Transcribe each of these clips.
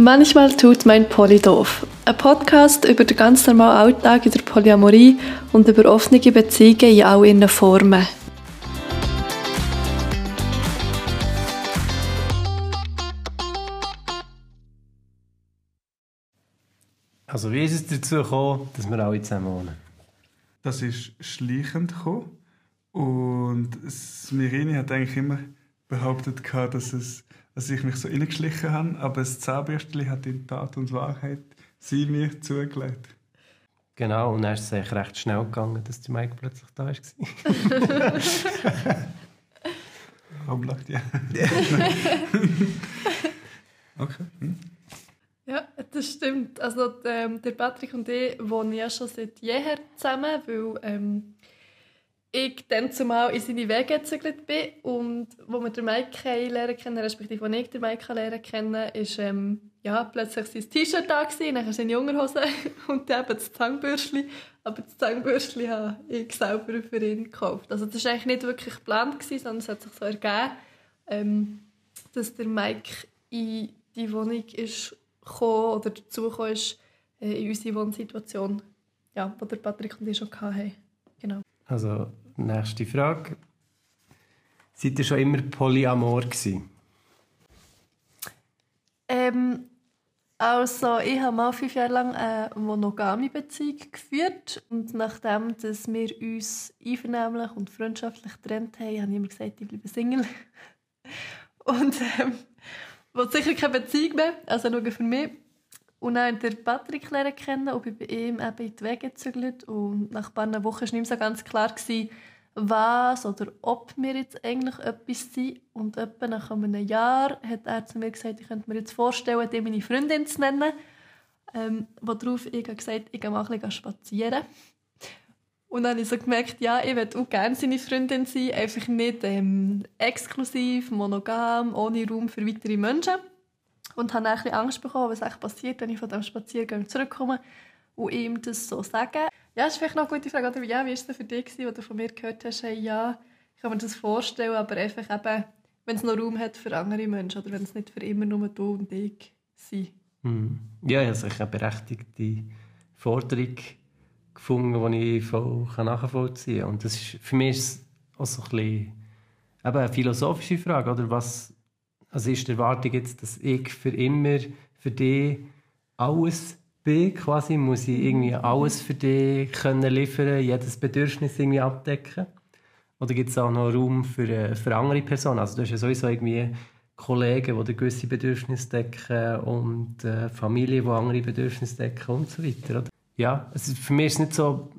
Manchmal tut mein Poly doof. Ein Podcast über den ganz normalen Alltag in der Polyamorie und über offene Beziehungen in all ihren Formen. Also wie ist es dazu gekommen, dass wir alle zusammen wohnen? Das ist schleichend gekommen. Und Smirini hat eigentlich immer behauptet, dass, es, dass ich mich so reingeschlichen habe, aber das Zahnbürstchen hat in Tat und Wahrheit sie mir zugelegt. Genau, und dann ist es eigentlich recht schnell gegangen, dass die Mike plötzlich da war. Warum lacht ihr? okay. Hm. Ja, das stimmt. Also ähm, der Patrick und ich wohnen ja schon seit jeher zusammen, weil ähm, ich dann zumal in seine Wege gezügelt bin und wo wir den Mike lernen kennen, respektive wo ich den Mike lernen kennen, ist ähm, ja, plötzlich sein T-Shirt da gewesen, dann seine Unterhose und dann eben das Zangenbürstchen. Aber das Zangenbürstchen habe ich selber für ihn gekauft. Also das war eigentlich nicht wirklich geplant, gewesen, sondern es hat sich so ergeben, ähm, dass der Mike in die Wohnung ist gekommen oder dazugekommen ist äh, in unsere Wohnsituation, ja, die der Patrick und ich schon hatten. Genau. Also, nächste Frage. Seid ihr schon immer polyamor gewesen? Ähm, also, ich habe mal fünf Jahre lang eine monogame Beziehung geführt und nachdem dass wir uns einvernehmlich und freundschaftlich getrennt haben, habe ich immer gesagt, ich bleibe Single. Und ähm, wollte sicher keine Beziehung mehr, also nur für mich. Und dann den Patrick lernen kennen und bin bei ihm eben in die Wege gezügelt. Und nach ein paar Wochen war nicht mehr so ganz klar, gewesen, was oder ob wir jetzt eigentlich etwas sind. Und etwa nach einem Jahr hat er zu mir gesagt, ich könnte mir jetzt vorstellen, die meine Freundin zu nennen. Ähm, worauf ich gesagt ich gehe mal ein bisschen spazieren. Und dann habe ich so gemerkt, ja, ich würde auch gerne seine Freundin sein, einfach nicht ähm, exklusiv, monogam, ohne Raum für weitere Menschen und habe ein bisschen Angst bekommen, was echt passiert, wenn ich von diesem Spaziergang zurückkomme und ihm das so sage. Ja, das ist vielleicht noch eine gute Frage. Oder ja, wie war es denn für dich, gewesen, du von mir gehört hast, hey, ja, ich kann mir das vorstellen, aber einfach eben, wenn es noch Raum hat für andere Menschen oder wenn es nicht für immer nur du und ich sind. Hm. Ja, ich habe sicher eine berechtigte Forderung gefunden, die ich voll nachvollziehen kann. Und das ist, für mich ist es auch so ein bisschen eben eine philosophische Frage, oder was also ist die Erwartung jetzt, dass ich für immer für dich alles bin, quasi, muss ich irgendwie alles für dich können liefern, jedes Bedürfnis irgendwie abdecken? Oder gibt es auch noch Raum für, äh, für andere Personen? Also du hast ja sowieso irgendwie Kollegen, die gewisse Bedürfnisse decken und äh, Familie, die andere Bedürfnisse decken und so weiter. Oder? Ja, also für mich ist es nicht so,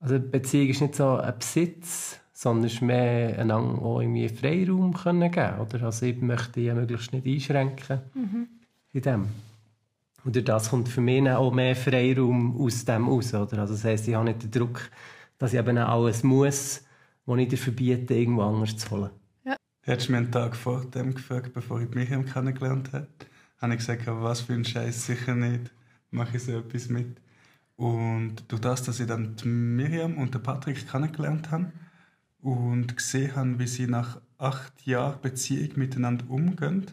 also Beziehung ist nicht so ein Besitz, sondern es ist mehr einander auch irgendwie Freiraum können geben oder? Also ich möchte die möglichst nicht einschränken mhm. in dem. Und durch das kommt für mich auch mehr Freiraum aus dem raus. Oder? Also das heisst, ich habe nicht den Druck, dass ich eben alles muss, was ich dir verbiete, irgendwo anders zu holen. Ja. Hättest du mir einen Tag vor dem gefragt, bevor ich mich kennengelernt habe, habe ich gesagt, was für ein Scheiß, sicher nicht, mache ich so etwas mit. Und durch das, dass ich dann Miriam und den Patrick kennengelernt habe, und gesehen habe, wie sie nach acht Jahren Beziehung miteinander umgehen.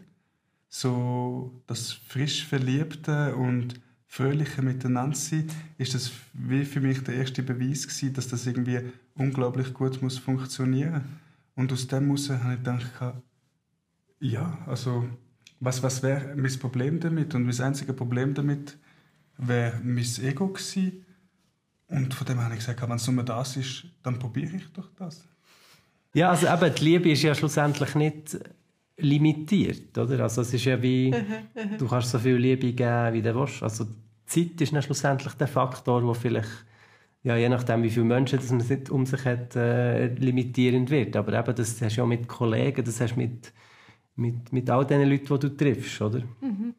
So das frisch Verliebte und fröhliche Miteinander sein, ist das wie für mich der erste Beweis gewesen, dass das irgendwie unglaublich gut muss funktionieren. Und aus dem heraus habe ich gedacht, ja, also was, was wäre mein Problem damit? Und mein einziges Problem damit wäre mein Ego gewesen. Und von dem habe ich gesagt, wenn es nur das ist, dann probiere ich doch das. Ja, also eben, die Liebe ist ja schlussendlich nicht limitiert, oder? Also es ist ja wie, du kannst so viel Liebe geben, wie du willst. Also Zeit ist dann schlussendlich der Faktor, der vielleicht, ja, je nachdem, wie viele Menschen das man nicht um sich hat, äh, limitierend wird. Aber eben, das hast du ja mit Kollegen, das hast du mit, mit, mit all den Leuten, die du triffst, oder? Mhm.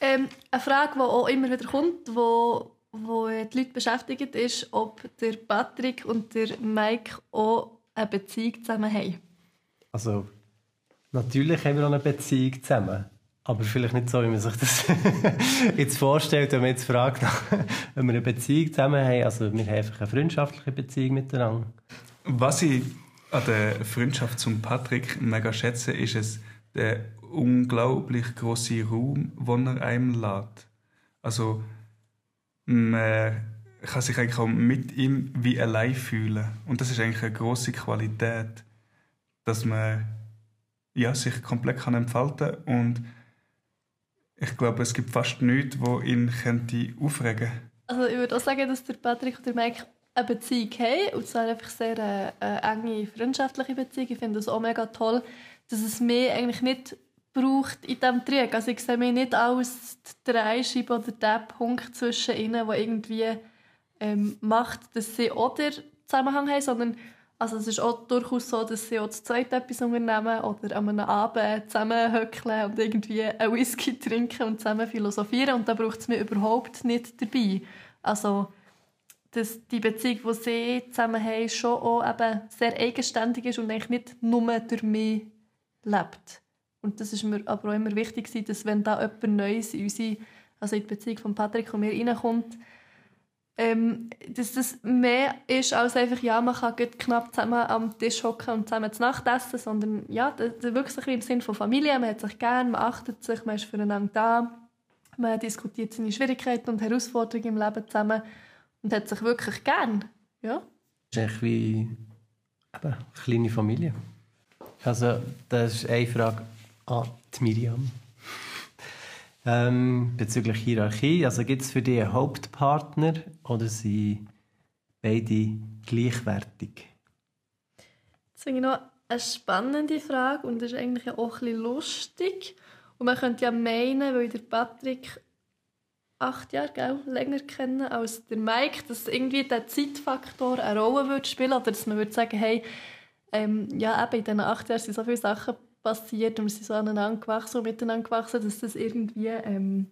Ähm, eine Frage, die auch immer wieder kommt, wo, wo die Leute beschäftigt, ist, ob der Patrick und der Mike auch eine Beziehung zusammen haben? Also, natürlich haben wir auch eine Beziehung zusammen. Aber vielleicht nicht so, wie man sich das jetzt vorstellt, wenn man jetzt fragt, wenn wir eine Beziehung zusammen haben. Also, wir haben einfach eine freundschaftliche Beziehung miteinander. Was ich an der Freundschaft zum Patrick mega schätze, ist es, der unglaublich große Raum, den er einem lässt. Also man kann sich eigentlich auch mit ihm wie allein fühlen. Und das ist eigentlich eine große Qualität, dass man ja, sich komplett kann entfalten und ich glaube, es gibt fast nichts, wo ihn könnte aufregen Also ich würde auch sagen, dass der Patrick und der Mike eine Beziehung haben, und zwar einfach sehr eine, eine enge freundschaftliche Beziehung. Ich finde das auch mega toll, dass es mir eigentlich nicht braucht in diesem Trick. Also ich sehe mich nicht als die Dreischeibe oder der Punkt zwischen ihnen, der irgendwie ähm, macht, dass sie auch den Zusammenhang haben, sondern also es ist auch durchaus so, dass sie auch zu zweit etwas unternehmen oder an einem Abend zusammenhöckeln und irgendwie einen Whisky trinken und zusammen philosophieren und da braucht es mir überhaupt nicht dabei. Also dass die Beziehung, die sie zusammen haben, schon auch eben sehr eigenständig ist und eigentlich nicht nur durch mich lebt. Und das ist mir aber auch immer wichtig, dass wenn da jemand Neues in unsere, also in die Beziehung von Patrick und mir reinkommt, ähm, dass das mehr ist als einfach, ja, man kann knapp zusammen am Tisch hocken und zusammen zu Nacht essen, sondern ja, das, das wirklich im Sinne von Familie, man hat sich gern, man achtet sich, man ist füreinander da, man diskutiert seine Schwierigkeiten und Herausforderungen im Leben zusammen und hat sich wirklich gern, ja. Das ist eigentlich wie eben, eine kleine Familie. Also das ist eine Frage an die Miriam. Ähm, bezüglich Hierarchie, also gibt es für dich einen Hauptpartner oder sind beide gleichwertig? Das ich noch eine spannende Frage und ist eigentlich auch ein lustig. Und man könnte ja meinen, weil der Patrick acht Jahre gell, länger kennen als der Mike, dass irgendwie der Zeitfaktor eine Rolle würde spielen oder dass man würde sagen, hey, ähm, ja, eben in diesen acht Jahren sind so viele Sachen passiert und wir sind so aneinander gewachsen und miteinander gewachsen, dass das irgendwie ähm,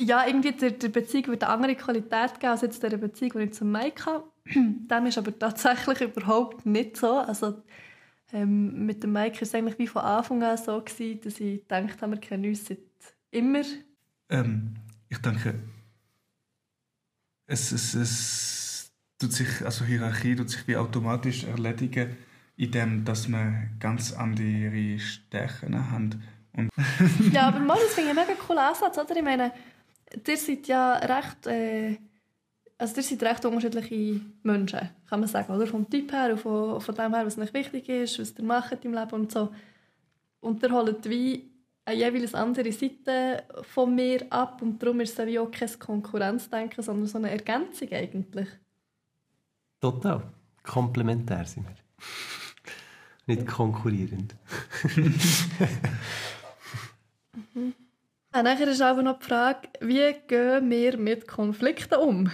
ja, irgendwie der, der Beziehung wird eine andere Qualität geben als jetzt der Beziehung, die ich zum Mike habe. Dem ist aber tatsächlich überhaupt nicht so. Also ähm, mit dem Mike war es eigentlich wie von Anfang an so, gewesen, dass ich gedacht habe, wir kennen uns seit immer. Ähm, ich denke, es, es, es tut sich, also Hierarchie tut sich wie automatisch erledigen in dass wir ganz andere Stärken haben. Und ja, aber mal, das finde ich einen mega coolen Ansatz, oder? Ich meine, ihr seid ja recht, äh, also ihr seid recht unterschiedliche Menschen, kann man sagen, oder? Vom Typ her und von, von dem her, was euch wichtig ist, was ihr macht im Leben und so. Und ihr holt wie eine jeweils andere Seite von mir ab und darum ist es wie auch kein Konkurrenzdenken, sondern so eine Ergänzung eigentlich. Total. Komplementär sind wir. Nicht konkurrierend. mhm. Und dann ist aber noch die Frage, wie gehen wir mit Konflikten um?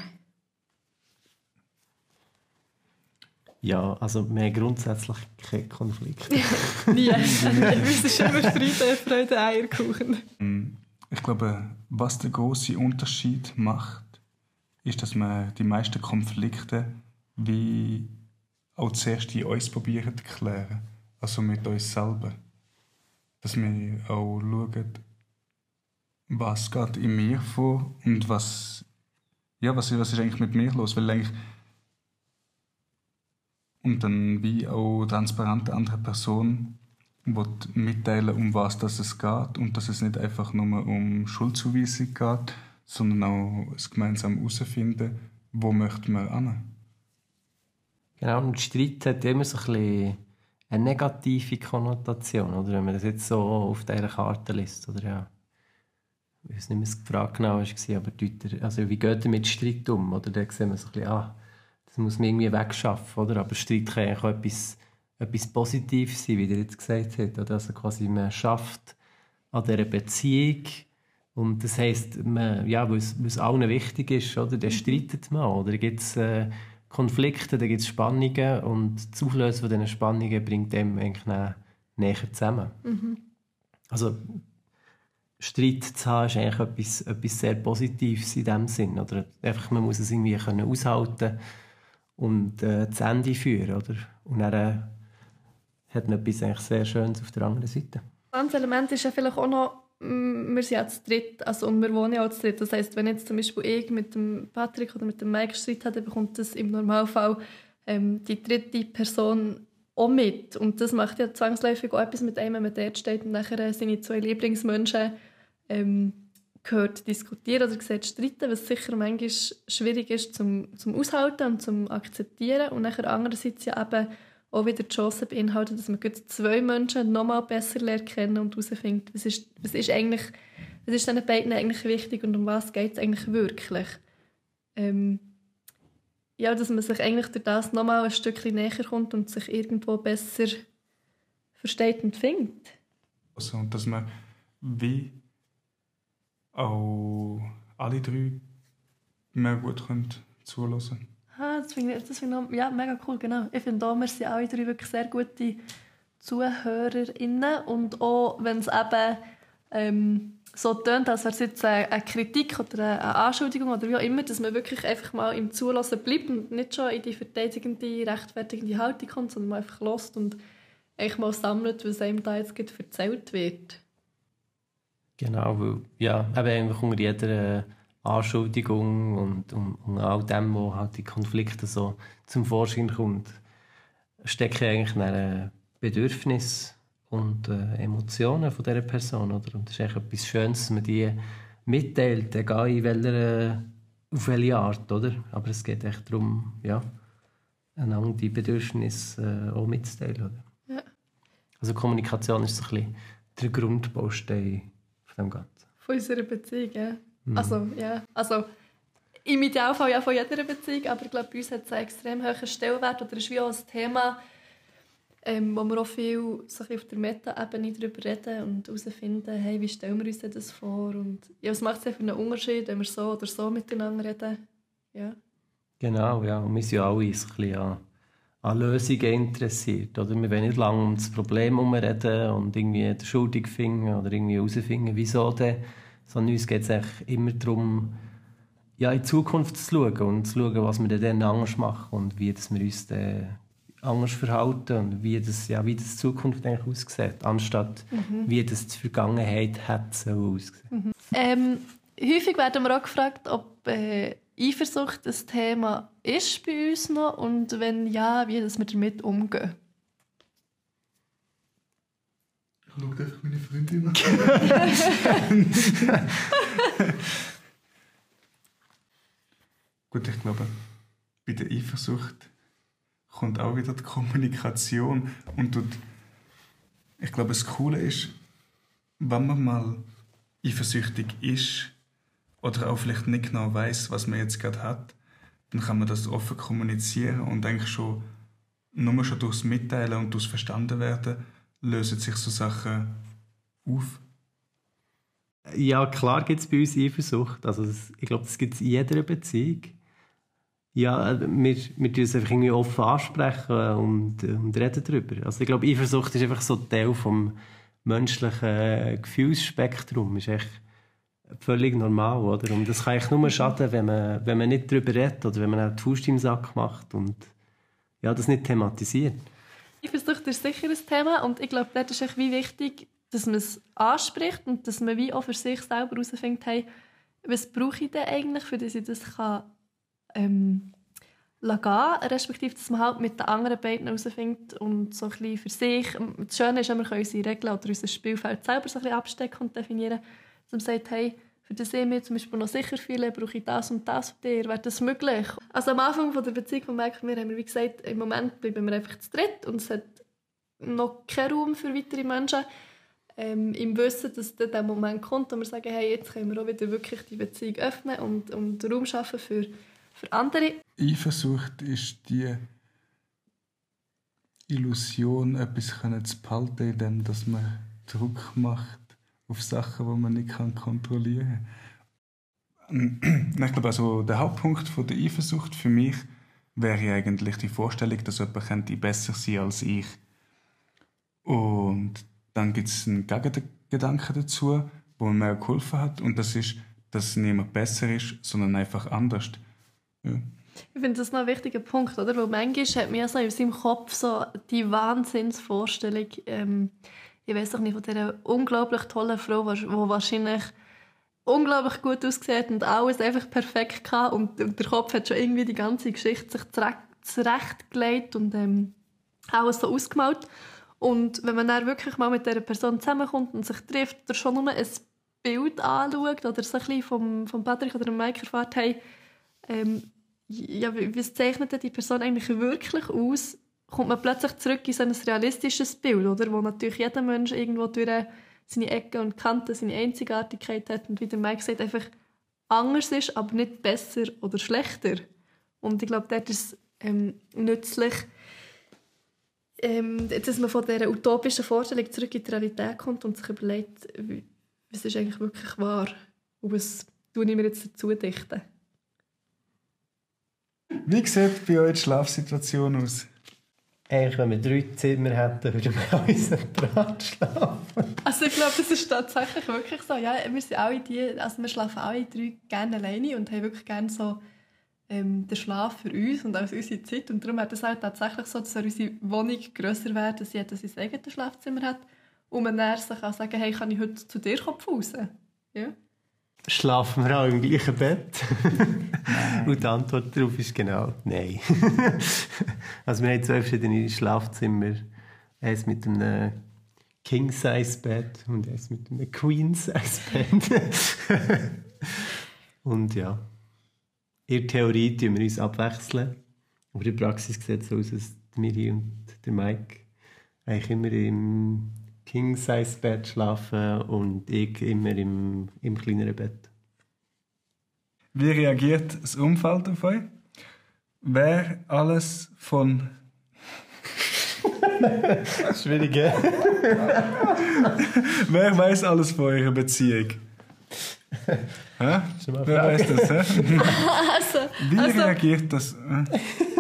Ja, also wir haben grundsätzlich keine Konflikte. Nie. Es ist immer Friede, Freude, Eierkuchen. Mm, ich glaube, was der große Unterschied macht, ist, dass wir die meisten Konflikte wie auch zuerst in uns probieren zu klären. Also mit uns selber. Dass wir auch schauen, was geht in mir vor und was, ja, was, was ist eigentlich mit mir los. Weil eigentlich und dann wie auch transparent der andere Person mitteilen, um was das es geht und dass es nicht einfach nur um Schuldzuweisung geht, sondern auch das gemeinsam herausfinden, wo möchte man hin. Genau, und Streit hat immer so ein bisschen eine negative Konnotation, oder wenn man das jetzt so auf dieser Karte liest, oder ja. Ich weiß nicht mehr, die Frage genau war, aber deuter, also wie geht ihr mit Streit um? Oder da sehen wir so ein bisschen, ah, das muss man irgendwie wegschaffen, oder? Aber Streit kann auch etwas, etwas Positives sein, wie ihr jetzt gesagt habt, oder? Also quasi man schafft an dieser Beziehung und das heisst, man, ja, weil es, allen wichtig ist, oder? Dann streitet man, oder? Gibt es äh, Konflikte, da gibt es Spannungen und das Auflösen von diesen Spannungen bringt dem eigentlich näher zusammen. Mhm. Also Streit zu haben ist eigentlich etwas, etwas sehr Positives in dem Sinn. Oder einfach, man muss es irgendwie können aushalten und äh, zu Ende führen. Oder? Und dann äh, hat man etwas eigentlich sehr Schönes auf der anderen Seite. Ein Element ist ja vielleicht auch noch wir sind ja zu dritt, also und wir wohnen ja auch zu dritt. Das heisst, wenn jetzt zum Beispiel ich mit dem Patrick oder mit dem Mike Streit habe, dann bekommt das im Normalfall ähm, die dritte Person auch mit. Und das macht ja zwangsläufig auch etwas mit einem, wenn man dort steht und nachher seine zwei Lieblingsmenschen ähm, gehört diskutieren oder sieht streiten, was sicher manchmal schwierig ist zum, zum Aushalten und zum Akzeptieren. Und nachher andererseits ja eben auch wieder die Chance beinhaltet, dass man zwei Menschen nochmal besser kennen und herausfindet, was ist, was ist eigentlich, was ist diesen beiden eigentlich wichtig und um was geht es eigentlich wirklich. Ähm, ja, dass man sich eigentlich durch das nochmal ein Stückchen näher kommt und sich irgendwo besser versteht und findet. Also, und dass man wie auch alle drei mehr gut können zulassen ah, Das finde ich, das find ich ja, mega cool, genau. Ich finde auch, wir sind alle drei wirklich sehr gute ZuhörerInnen und auch, wenn es eben ähm, so tönt, als wäre es jetzt eine Kritik oder eine Anschuldigung oder wie auch immer, dass man wirklich einfach mal im Zulassen bleibt und nicht schon in die verteidigende, rechtfertigende Haltung kommt, sondern man einfach lässt und eigentlich mal sammelt, was einem da jetzt erzählt wird. Genau, weil ja, eben einfach unter jeder Anschuldigung und, und, und all dem, wo halt die Konflikte so zum Vorschein kommt, stecken eigentlich ein Bedürfnis und äh, Emotionen von dieser Person. Oder? Und das ist eigentlich etwas Schönes, dass man die mitteilt, egal in welcher, auf welche Art. Oder? Aber es geht echt darum, ja, einander die Bedürfnisse äh, auch mitzuteilen. Oder? Ja. Also Kommunikation ist so ein bisschen der Grundbaustein von dem Ganzen. Von unserer Beziehung, ja. Mhm. Also, ja. Also, im Idealfall ja von jeder Beziehung, aber ich glaube, bei uns hat es einen extrem hohen Stellenwert oder ist wie auch ein Thema, ähm, wo wir auch viel so auf der Meta-Ebene darüber reden und herausfinden, hey, wie stellen wir uns das vor und ja, was macht es für einen Unterschied, wenn wir so oder so miteinander reden. Ja. Genau, ja. Und wir sind ja alle ein bisschen an, an Lösungen interessiert. Oder? Wir wollen nicht lange um das Problem herumreden und irgendwie die Schuldig finden oder irgendwie herausfinden, wieso denn. Sondern uns geht es immer darum, ja, in die Zukunft zu schauen und zu schauen, was wir dann anders machen und wie das wir uns dann anders verhalten und wie das, ja, wie das die Zukunft eigentlich aussieht, anstatt mhm. wie das die Vergangenheit hat so aussehen. Mhm. Ähm, häufig werden wir auch gefragt, ob äh, Eifersucht ein Thema ist bei uns noch und wenn ja, wie das wir damit umgehen. Ich schaue einfach meine Freundin. Gut, ich glaube, bei der Eifersucht kommt auch wieder die Kommunikation und tut, ich glaube, das Coole ist, wenn man mal eifersüchtig ist oder auch vielleicht nicht genau weiß, was man jetzt gerade hat, dann kann man das offen kommunizieren und eigentlich schon nur schon durchs Mitteilen und durchs Verstanden werden lösen sich so Sachen auf. Ja, klar gibt es bei uns Eifersucht. Also ich glaube, das gibt es in jeder Beziehung ja, wir, wir tun es einfach irgendwie offen ansprechen und, und reden darüber. Also ich glaube, Eifersucht ist einfach so Teil vom menschlichen Gefühlsspektrum. Ist echt völlig normal, oder? Und das kann eigentlich nur schaden, wenn man, wenn man nicht darüber redet oder wenn man auch die Faust im Sack macht und ja, das nicht thematisiert. Eifersucht ist sicher ein Thema und ich glaube, dort ist wie wichtig, dass man es anspricht und dass man wie auch für sich selber herausfindet, hey, was brauche ich denn eigentlich, für dass ich das kann ähm, gehen, respektive dass man halt mit den anderen beiden herausfindet und so ein bisschen für sich, das Schöne ist, wir können unsere Regeln oder unser Spielfeld selber so ein bisschen abstecken und definieren, dass man sagt, hey, für das ich mich zum Beispiel noch sicher fühle, brauche ich das und das von dir, wäre das möglich? Also am Anfang von der Beziehung merken wir, haben wir wie gesagt, im Moment bleiben wir einfach zu dritt und es hat noch keinen Raum für weitere Menschen. Ähm, Im Wissen, dass dann der Moment kommt und wir sagen, hey, jetzt können wir auch wieder wirklich die Beziehung öffnen und, und Raum schaffen für für andere. Eifersucht ist die Illusion, etwas zu behalten, indem dass man Druck macht auf Sachen, die man nicht kontrollieren kann. Ich glaube, also der Hauptpunkt von der Eifersucht für mich wäre eigentlich die Vorstellung, dass jemand besser sein als ich. Und dann gibt es einen Gegengedanken dazu, wo mir geholfen hat, und das ist, dass niemand besser ist, sondern einfach anders. Ja. Ich finde das noch ein wichtiger Punkt, oder? Weil manchmal hat man so in seinem Kopf so die Wahnsinnsvorstellung, ähm, ich weiß doch nicht, von dieser unglaublich tollen Frau, die wahrscheinlich unglaublich gut aussieht und alles einfach perfekt kann und, der Kopf hat schon irgendwie die ganze Geschichte sich zurechtgelegt und ähm, alles so ausgemalt. Und wenn man dann wirklich mal mit dieser Person zusammenkommt und sich trifft oder schon nur ein Bild anschaut oder so ein bisschen vom, vom Patrick oder dem Mike erfährt, hey, ähm, ja, wie, wie zeichnet die Person eigentlich wirklich aus, kommt man plötzlich zurück in so ein realistisches Bild, oder? wo natürlich jeder Mensch irgendwo durch seine Ecken und Kanten, seine Einzigartigkeit hat und wie der Mike sagt, einfach anders ist, aber nicht besser oder schlechter. Und ich glaube, dort ist es ähm, nützlich, ähm, dass man von dieser utopischen Vorstellung zurück in die Realität kommt und sich überlegt, was ist eigentlich wirklich wahr und was tue ich mir jetzt dazu dichten. Wie sieht bei euch die Schlafsituation aus? Eigentlich, wenn wir drei Zimmer hätten, würden wir alle separat schlafen. Also ich glaube, das ist tatsächlich wirklich so. Ja, wir sind alle die, also wir schlafen alle drei gerne alleine und haben wirklich gerne so ähm, den Schlaf für uns und auch unsere Zeit. Und darum hat es auch tatsächlich so, dass unsere Wohnung grösser wird, dass jeder sein eigenes Schlafzimmer hat. Und man dann sich auch sagen, hey, kann ich heute zu dir raus? Ja. Schlafen wir auch im gleichen Bett? und die Antwort darauf ist genau Nein. also wir haben zwei verschiedene Schlafzimmer. Eins mit einem King-Size-Bett und eins mit einem Queen-Size-Bett. und ja, in der Theorie tun wir uns abwechseln. Aber in der Praxis sieht es so aus, dass Miri und der Mike eigentlich immer im King-Size-Bett schlafen und ich immer im, im kleineren Bett. Wie reagiert das Umfeld auf euch? Wer alles von. Schwierig, Wer weiß alles von eurer Beziehung? Hä? Wer weiß das? Hä? also, Wie also, reagiert das?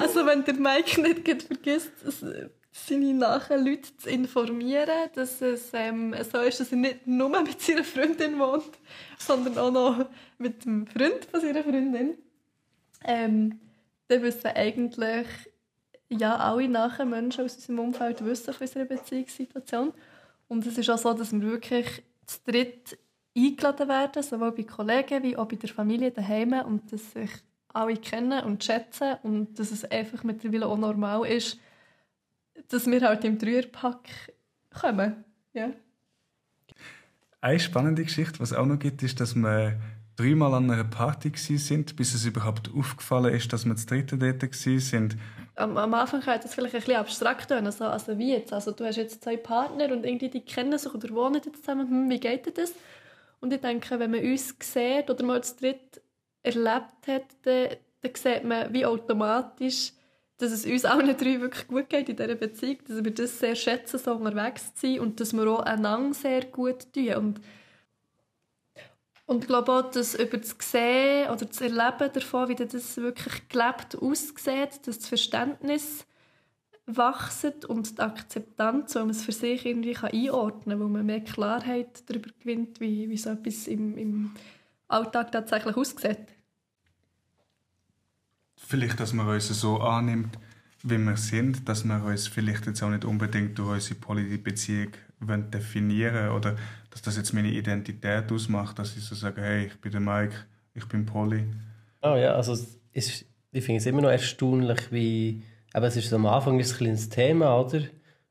Also wenn der Mike nicht vergisst, seine nahen Leute zu informieren, dass es ähm, so ist, dass er nicht nur mit seiner Freundin wohnt, sondern auch noch mit dem Freund von seiner Freundin. Ähm, dann wissen eigentlich ja, alle nahen Menschen aus unserem Umfeld wissen von unserer Beziehungssituation. Und es ist auch so, dass wir wirklich zu dritt eingeladen werden, sowohl bei Kollegen wie auch bei der Familie daheim und dass sich alle kennen und schätzen und dass es einfach mittlerweile auch normal ist, dass wir halt im Dreierpack kommen. Ja. Eine spannende Geschichte, was es auch noch gibt, ist, dass wir dreimal an einer Party sind, bis es überhaupt aufgefallen ist, dass wir das dritte dort sind. Am, am Anfang kann das vielleicht ein bisschen abstrakt sein, also, also wie jetzt? Also du hast jetzt zwei Partner und irgendwie die kennen sich oder wohnen jetzt zusammen. Hm, wie geht das? Und ich denke, wenn man uns sieht oder mal das dritte erlebt hat, dann, dann sieht man wie automatisch, dass es uns allen drei wirklich gut geht in dieser Beziehung, dass wir das sehr schätzen, so unterwegs zu sein und dass wir auch einander sehr gut tun. Und, und ich glaube auch, dass über das Sehen oder das Erleben davon, wie das wirklich gelebt aussieht, dass das Verständnis wächst und die Akzeptanz, weil man es für sich irgendwie einordnen kann, weil man mehr Klarheit darüber gewinnt, wie, wie so etwas im, im Alltag tatsächlich aussieht. Vielleicht, dass man uns so annimmt, wie wir sind, dass wir uns vielleicht jetzt auch nicht unbedingt durch unsere Polybeziehung definieren oder dass das jetzt meine Identität ausmacht, dass ich so sage, hey, ich bin der Mike, ich bin Poly. Oh ja, also ist, ich finde es immer noch erstaunlich, wie, aber es ist am Anfang ist es ein kleines Thema, oder?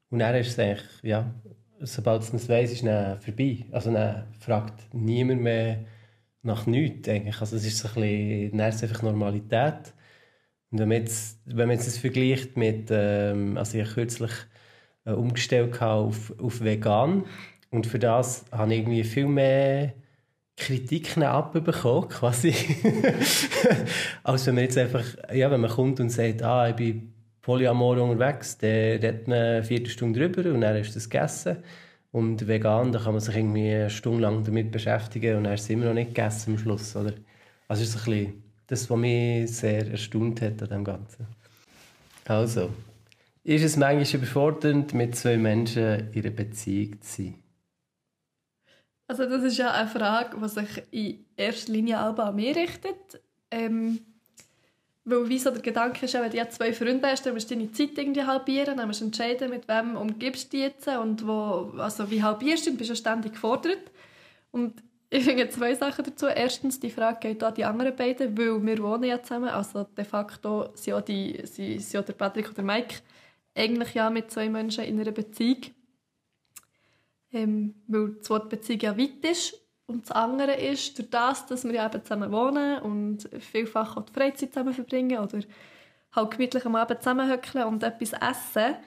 Und dann ist es eigentlich, ja, sobald es weiss, ist es vorbei. Also dann fragt niemand mehr nach nichts eigentlich. Also es ist so ein bisschen, dann ist es einfach Normalität. Und wenn man jetzt, wenn man jetzt das vergleicht mit, ähm, also ich habe kürzlich äh, umgestellt auf, auf vegan und für das habe ich irgendwie viel mehr Kritiken abbekommen, quasi. als wenn man jetzt einfach, ja, wenn man kommt und sagt, ah, ich bin Polyamor unterwegs, dann redet man eine Viertelstunde drüber und dann ist das gegessen. Und vegan, da kann man sich irgendwie eine Stunde lang damit beschäftigen und dann ist es immer noch nicht gegessen am Schluss, oder? Also es ist ein bisschen das, was mich sehr erstaunt hat an dem Ganzen. Also, ist es manchmal überfordernd, mit zwei Menschen in einer Beziehung zu sein? Also das ist ja eine Frage, die sich in erster Linie auch an mich richtet. Ähm, weil wie so der Gedanke ist, wenn du zwei Freunde hast, dann musst du deine Zeit irgendwie halbieren, dann musst du entscheiden, mit wem umgibst du dich jetzt und wo, also wie halbierst du, du bist ja ständig gefordert. Und ich finde zwei Sachen dazu. Erstens, die Frage geht an die anderen beiden, weil wir wohnen ja zusammen. Also de facto sind, auch die, sind, sind auch der Patrick und der Mike eigentlich ja mit zwei Menschen in einer Beziehung. Ähm, weil das Wort Beziehung ja weit ist. Und das andere ist, durch das, dass wir ja eben zusammen wohnen und vielfach auch die Freizeit zusammen verbringen oder halt gemütlich am Abend zusammenhöckeln und etwas essen,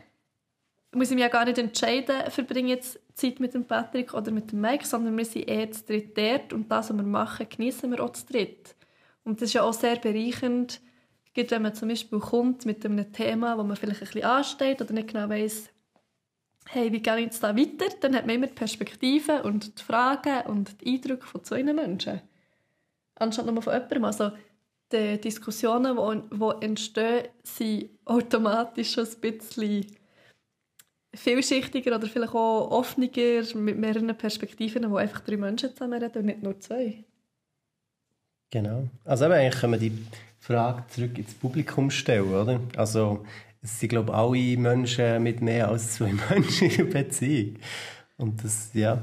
muss ich mich ja gar nicht entscheiden, verbringe jetzt Zeit mit dem Patrick oder mit dem Mike, sondern wir sind eh zu dritt dort und das, was wir machen, genießen wir auch zu dritt. Und das ist ja auch sehr bereichernd, wenn man zum Beispiel kommt mit einem Thema, wo man vielleicht ein bisschen ansteht oder nicht genau weiss, hey, wie geht es da weiter? Dann hat man immer die Perspektive und die Fragen und die Eindrücke von zwei Menschen. Anstatt nur von jemandem. Also die Diskussionen, die entstehen, sind automatisch schon ein bisschen vielschichtiger oder vielleicht auch offener mit mehreren Perspektiven, wo einfach drei Menschen zusammen reden und nicht nur zwei. Genau. Also eben, eigentlich können wir die Frage zurück ins Publikum stellen, oder? Also es sind, glaube ich, alle Menschen mit mehr als zwei Menschen in einer Beziehung. Und das, ja,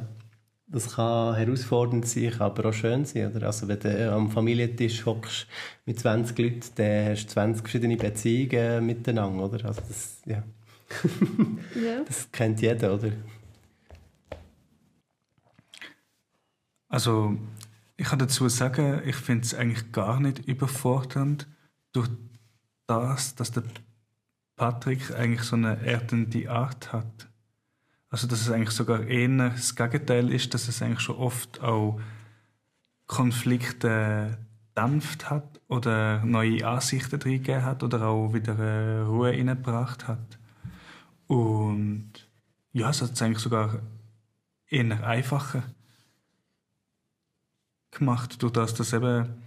das kann herausfordernd sein, kann aber auch schön sein. Oder? Also wenn du am Familientisch hockst mit 20 Leuten, dann hast du 20 verschiedene Beziehungen miteinander. Oder? Also das, ja. Ja. das kennt jeder, oder? Also ich kann dazu sagen, ich finde es eigentlich gar nicht überfordernd durch das, dass der Patrick eigentlich so eine erdende Art hat. Also dass es eigentlich sogar eher das Gegenteil ist, dass es eigentlich schon oft auch Konflikte dämpft hat oder neue Ansichten reingegeben hat oder auch wieder Ruhe reingebracht hat. Und ja, es hat es eigentlich sogar eher einfacher gemacht, durch das, dass eben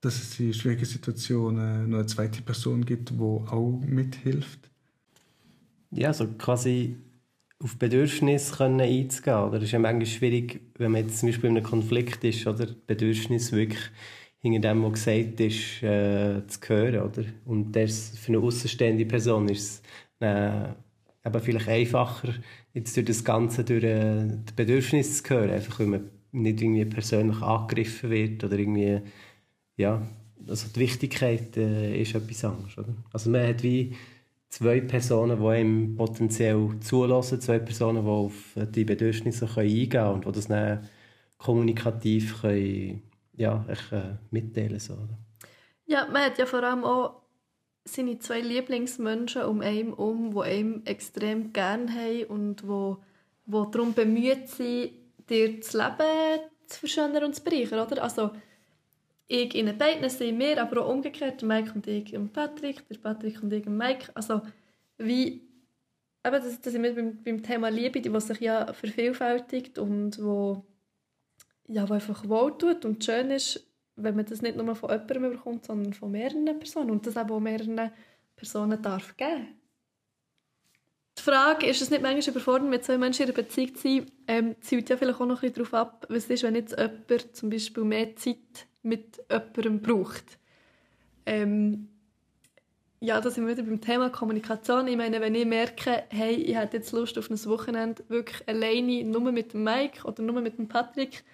dass es in schwierigen Situationen noch eine zweite Person gibt, die auch mithilft. Ja, also quasi auf Bedürfnisse können einzugehen. Oder? Es ist ja manchmal schwierig, wenn man jetzt zum Beispiel in einem Konflikt ist, oder Bedürfnis wirklich hinter dem, was gesagt ist, äh, zu hören. Oder? Und das für eine außenstehende Person ist es äh, eben vielleicht einfacher, jetzt durch das Ganze durch äh, die Bedürfnisse zu hören, einfach weil man nicht irgendwie persönlich angegriffen wird oder irgendwie ja, also die Wichtigkeit äh, ist etwas anderes. Oder? Also man hat wie zwei Personen, die einem potenziell zulassen, zwei Personen, die auf die Bedürfnisse können eingehen können und die das dann kommunikativ können, ja, ich, äh, mitteilen so, oder? Ja, man hat ja vor allem auch seine zwei Lieblingsmenschen um einen um, die einem extrem gerne haben und wo, wo darum bemüht sind, dir das Leben zu verschönern und zu bereichern, oder? Also ich in beiden sind wir, aber auch umgekehrt, Mike und ich und Patrick, der Patrick und ich und Mike. Also wie, eben das, das sind wir beim, beim Thema Liebe, die sich ja vervielfältigt und wo, ja, wo einfach wohltut und schön ist, wenn man das nicht nur von jemandem bekommt, sondern von mehreren Personen und das eben auch mehreren Personen darf geben. Die Frage, ist es nicht manchmal überfordernd, mit zwei Menschen in einer Beziehung zu sein, ähm, zielt ja vielleicht auch noch ein darauf ab, was ist, wenn jetzt jemand zum Beispiel mehr Zeit mit jemandem braucht. Ähm, ja, da sind wir wieder beim Thema Kommunikation. Ich meine, wenn ich merke, hey, ich hätte jetzt Lust auf ein Wochenende wirklich alleine, nur mit dem Mike oder nur mit dem Patrick,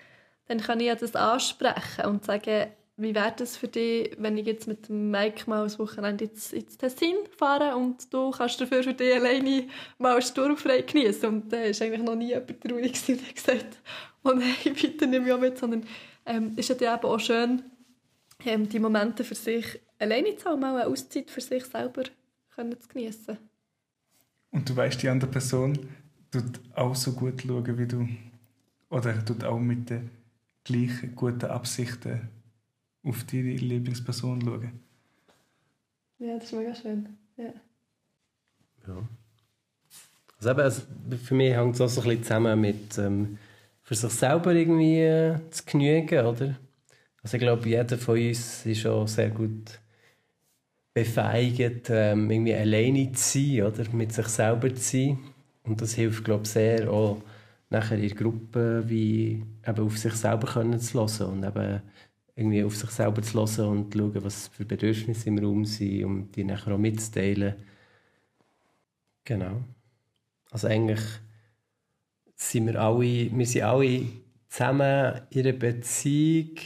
dann kann ich ja das ansprechen und sagen, wie wäre das für dich, wenn ich jetzt mit dem Mike mal ein Wochenende ins, ins Tessin fahre und du kannst dafür für dich alleine mal sturmfrei genießen Und da ist eigentlich noch nie jemand traurig gewesen, der gesagt oh nein, bitte nimm mich auch mit, sondern ähm, ist ja eben auch schön, ähm, die Momente für sich alleine zu haben, mal eine Auszeit für sich selber können zu genießen. Und du weißt, die andere Person tut auch so gut schauen wie du. Oder tut auch mit den gleichen guten Absichten auf deine Lieblingsperson schauen. Ja, das ist mega schön. Ja. ja. Also eben, also für mich hängt es auch so ein bisschen zusammen mit ähm, für sich selber irgendwie äh, zu genügen, oder? Also ich glaube, jeder von uns ist auch sehr gut befähigt, ähm, irgendwie alleine zu sein, oder? Mit sich selber zu sein. Und das hilft, glaube ich, sehr auch nachher in der Gruppe, wie eben auf sich selber können zu hören und eben irgendwie auf sich selber zu hören und zu schauen, was für Bedürfnisse im Raum sind, um die nachher auch mitzuteilen. Genau. Also eigentlich sind wir alle, wir sind alle zusammen in einer Beziehung,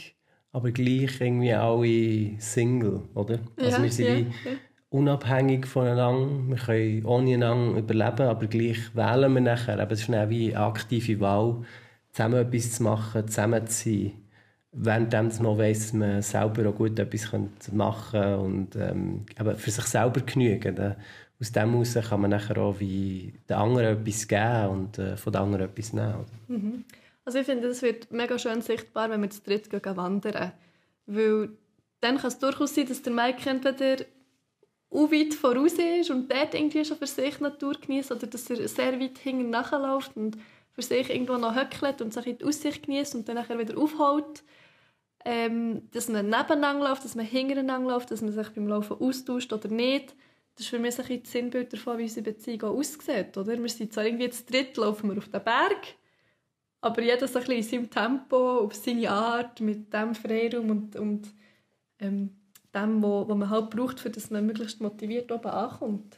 aber gleich irgendwie alle Single, oder? Also ja, wir sind ja, wie, ja. Unabhängig voneinander. Wir können ohne einander überleben, aber gleich wählen wir nachher. Aber es ist wie eine aktive Wahl, zusammen etwas zu machen, zusammen zu sein. Währenddem man weiss, dass man selber auch gut etwas machen könnte und ähm, für sich selber genügen. Da, aus dem heraus kann man nachher auch wie den anderen etwas geben und äh, von den anderen etwas nehmen. Mhm. Also ich finde, es wird mega schön sichtbar, wenn wir zu dritt gehen wandern. Weil dann kann es durchaus sein, dass der Mike entweder weit voraus ist und dort irgendwie schon für sich Natur genießt oder dass er sehr weit hinten nachläuft und für sich irgendwo noch höckelt und sich die Aussicht genießt und dann nachher wieder aufholt. Ähm, dass man nebeneinander läuft, dass man hintereinander läuft, dass man sich beim Laufen austauscht oder nicht. Das ist für mich ein das Sinnbild davon, wie unsere Beziehung aussieht. Oder? Wir sind zwar irgendwie zu dritt, laufen wir auf den Berg, aber jeder so ein bisschen in seinem Tempo, auf seine Art, mit dem Freiraum und, und ähm, dem, was man halt braucht, für dass man möglichst motiviert oben ankommt.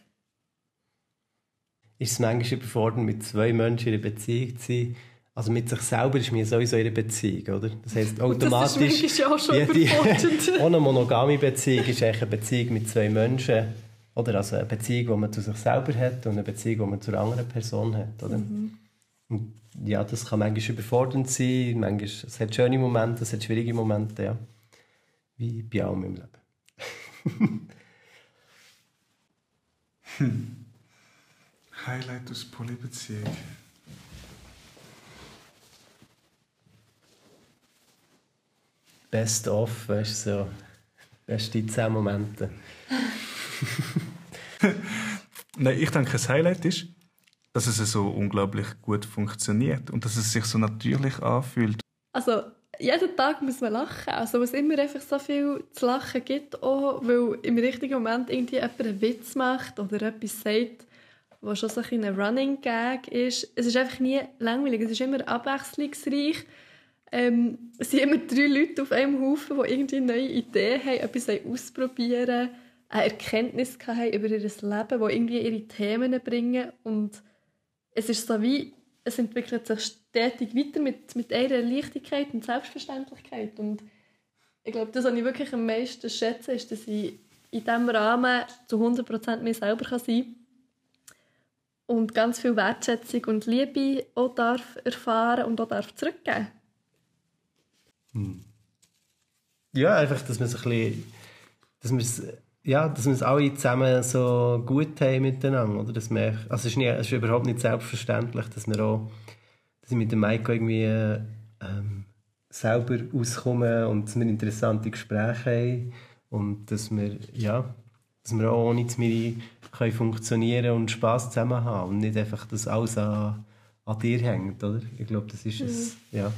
Ist es manchmal überfordernd, mit zwei Menschen in einer Beziehung zu sein? Also mit sich selber ist mir sowieso in einer Beziehung, oder? Das heisst, automatisch... das ist auch schon jede, Ohne monogame Beziehung ist eigentlich eine Beziehung mit zwei Menschen. Oder also eine Beziehung, die man zu sich selber hat und eine Beziehung, die man zu einer anderen Person hat, oder? Mhm. Und ja, das kann manchmal überfordernd sein, manchmal, es hat schöne Momente, es hat schwierige Momente, ja. Wie bei allem im Leben. Hm. Highlight aus Polybeziehung. Best of, weißt du, so. Beste zehn Momente. Nein, ich denke, das Highlight ist, dass es so unglaublich gut funktioniert und dass es sich so natürlich anfühlt. Also jeden Tag muss man lachen, also es immer einfach so viel zu lachen gibt, auch weil im richtigen Moment irgendwie jemand einen Witz macht oder etwas sagt, was schon so ein Running Gag ist. Es ist einfach nie langweilig, es ist immer abwechslungsreich. Ähm, es sind immer drei Leute auf einem Haufen, die irgendwie neue Ideen haben, etwas ausprobieren, eine Erkenntnis haben über ihr Leben, die irgendwie ihre Themen bringen und es ist so wie, es entwickelt sich stetig weiter mit, mit einer Leichtigkeit und Selbstverständlichkeit. Und ich glaube, das, was ich wirklich am meisten schätze, ist, dass ich in diesem Rahmen zu 100% mir selber kann sein kann und ganz viel Wertschätzung und Liebe auch darf erfahren und auch darf zurückgeben hm. Ja, einfach, dass man sich ein bisschen, dass man es ja, dass wir es alle zusammen so gut haben miteinander, oder? Dass wir, also es ist, nie, es ist überhaupt nicht selbstverständlich, dass wir auch, dass ich mit dem Mike irgendwie ähm, selber auskommen und dass wir interessante Gespräche haben und dass wir, ja, dass wir auch ohne Miri können funktionieren und Spass zusammen haben und nicht einfach, dass alles an, an dir hängt, oder? Ich glaube, das ist mhm. es, ja.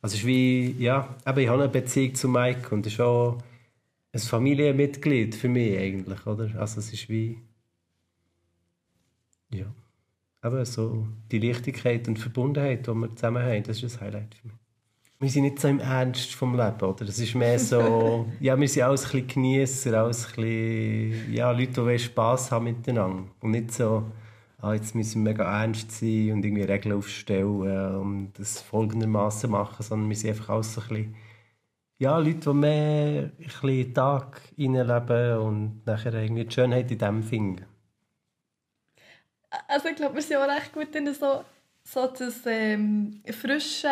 Also es ist wie, ja, aber ich habe eine Beziehung zu Mike und es ist auch ein Familienmitglied für mich eigentlich, oder? Also es ist wie, ja, aber so die Leichtigkeit und Verbundenheit, die wir zusammen haben, das ist ein Highlight für mich. Wir sind nicht so im Ernst vom Leben, oder? Das ist mehr so, ja, wir sind alles ein bisschen Genießer, alles ein bisschen, ja, Leute, die Spass haben miteinander und nicht so, ah, jetzt müssen wir mega ernst sein und irgendwie Regeln aufstellen und das folgendermaßen machen, sondern wir sind einfach alles so ein bisschen ja, Leute, die mehr ein den Tag hineinleben und nachher irgendwie die Schönheit in dem finden. Also ich glaube, wir sind auch recht gut in so, so das ähm, frische,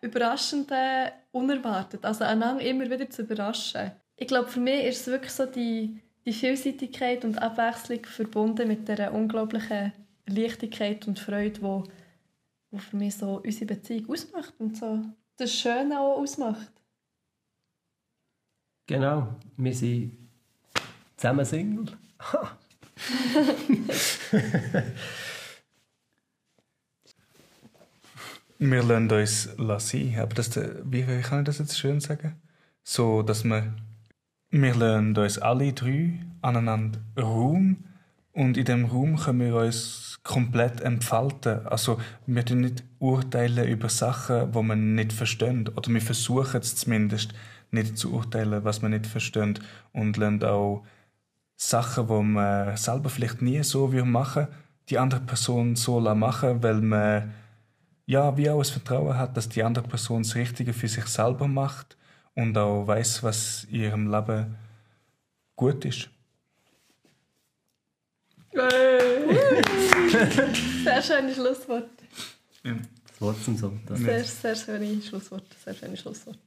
überraschende, unerwartet. Also einander immer wieder zu überraschen. Ich glaube, für mich ist es wirklich so die, die Vielseitigkeit und Abwechslung verbunden mit der unglaublichen Leichtigkeit und Freude, die, die für mich so unsere Beziehung ausmacht und so das Schöne auch ausmacht. Genau, wir sind zusammen Single. wir lassen uns sein, aber das, wie, wie kann ich das jetzt schön sagen? So, dass wir, wir lassen uns alle drei aneinander Raum und in dem Raum können wir uns komplett entfalten. Also wir tun nicht urteilen über Sachen, die man nicht versteht. Oder wir versuchen es zumindest nicht zu urteilen, was man nicht versteht und lernt auch Sachen, wo man selber vielleicht nie so machen würde, die andere Person so machen, weil man ja wie auch das Vertrauen hat, dass die andere Person das Richtige für sich selber macht und auch weiß, was in ihrem Leben gut ist. Sehr schönes Schlusswort. Ja. Das Wort zum Sonntag. Sehr, sehr schöne Schlusswort. Sehr schöne Schlusswort.